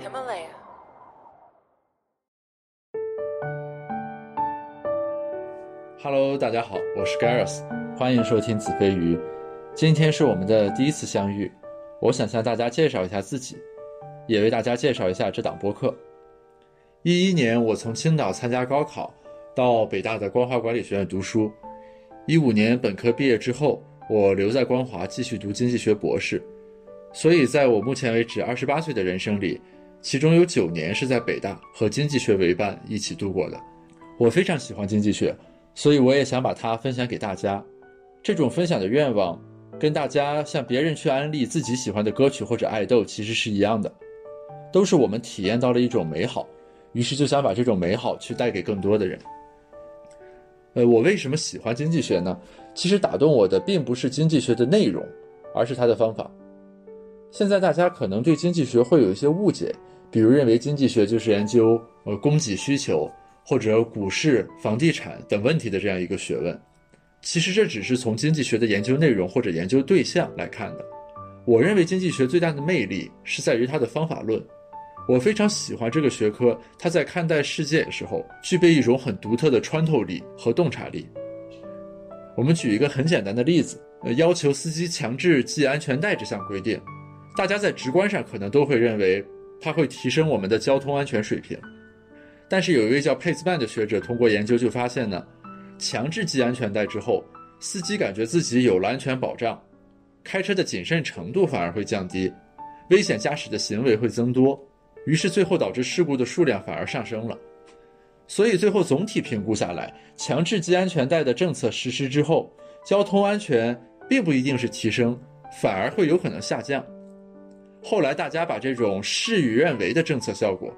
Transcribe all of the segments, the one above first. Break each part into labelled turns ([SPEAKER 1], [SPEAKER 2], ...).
[SPEAKER 1] Himalaya.
[SPEAKER 2] Hello，大家好，我是 Gareth，欢迎收听子非鱼。今天是我们的第一次相遇，我想向大家介绍一下自己，也为大家介绍一下这档播客。一一年，我从青岛参加高考，到北大的光华管理学院读书。一五年本科毕业之后，我留在光华继续读经济学博士。所以，在我目前为止二十八岁的人生里，其中有九年是在北大和经济学为伴一起度过的。我非常喜欢经济学，所以我也想把它分享给大家。这种分享的愿望，跟大家向别人去安利自己喜欢的歌曲或者爱豆其实是一样的，都是我们体验到了一种美好，于是就想把这种美好去带给更多的人。呃，我为什么喜欢经济学呢？其实打动我的并不是经济学的内容，而是它的方法。现在大家可能对经济学会有一些误解，比如认为经济学就是研究呃供给需求或者股市、房地产等问题的这样一个学问。其实这只是从经济学的研究内容或者研究对象来看的。我认为经济学最大的魅力是在于它的方法论。我非常喜欢这个学科，它在看待世界的时候具备一种很独特的穿透力和洞察力。我们举一个很简单的例子，呃，要求司机强制系安全带这项规定。大家在直观上可能都会认为它会提升我们的交通安全水平，但是有一位叫佩斯曼的学者通过研究就发现呢，强制系安全带之后，司机感觉自己有了安全保障，开车的谨慎程度反而会降低，危险驾驶的行为会增多，于是最后导致事故的数量反而上升了。所以最后总体评估下来，强制系安全带的政策实施之后，交通安全并不一定是提升，反而会有可能下降。后来大家把这种事与愿违的政策效果，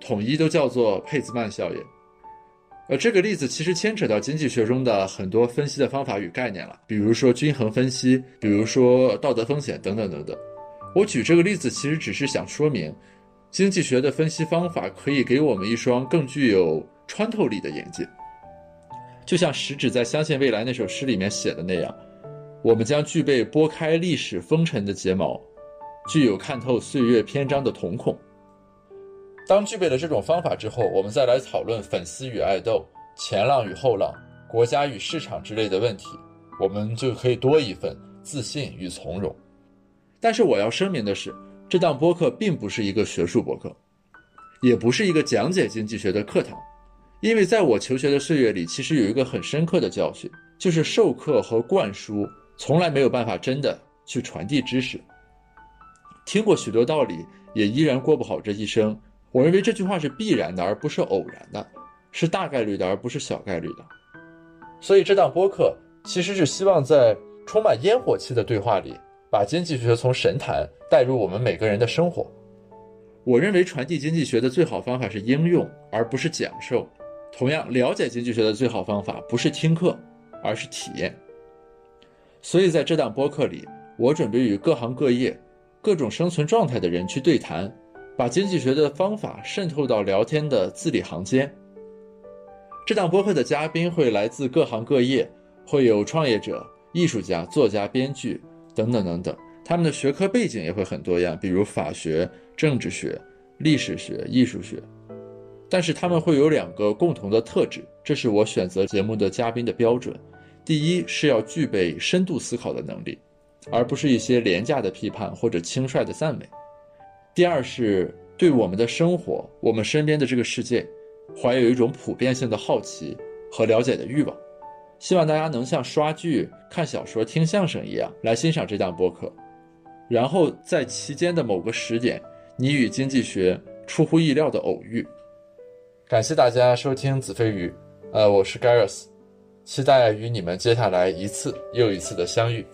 [SPEAKER 2] 统一都叫做佩兹曼效应。呃，这个例子其实牵扯到经济学中的很多分析的方法与概念了，比如说均衡分析，比如说道德风险等等等等。我举这个例子其实只是想说明，经济学的分析方法可以给我们一双更具有穿透力的眼睛。就像食指在《相信未来》那首诗里面写的那样，我们将具备拨开历史风尘的睫毛。具有看透岁月篇章的瞳孔。当具备了这种方法之后，我们再来讨论粉丝与爱豆、前浪与后浪、国家与市场之类的问题，我们就可以多一份自信与从容。但是我要声明的是，这档播客并不是一个学术播客，也不是一个讲解经济学的课堂。因为在我求学的岁月里，其实有一个很深刻的教训，就是授课和灌输从来没有办法真的去传递知识。听过许多道理，也依然过不好这一生。我认为这句话是必然的，而不是偶然的，是大概率的，而不是小概率的。所以这档播客其实是希望在充满烟火气的对话里，把经济学从神坛带入我们每个人的生活。我认为传递经济学的最好方法是应用，而不是讲授。同样，了解经济学的最好方法不是听课，而是体验。所以在这档播客里，我准备与各行各业。各种生存状态的人去对谈，把经济学的方法渗透到聊天的字里行间。这档播客的嘉宾会来自各行各业，会有创业者、艺术家、作家、编剧等等等等，他们的学科背景也会很多样，比如法学、政治学、历史学、艺术学。但是他们会有两个共同的特质，这是我选择节目的嘉宾的标准：第一是要具备深度思考的能力。而不是一些廉价的批判或者轻率的赞美。第二是对我们的生活、我们身边的这个世界，怀有一种普遍性的好奇和了解的欲望。希望大家能像刷剧、看小说、听相声一样来欣赏这档播客，然后在期间的某个时点，你与经济学出乎意料的偶遇。感谢大家收听子非鱼，呃，我是 Gareth，期待与你们接下来一次又一次的相遇。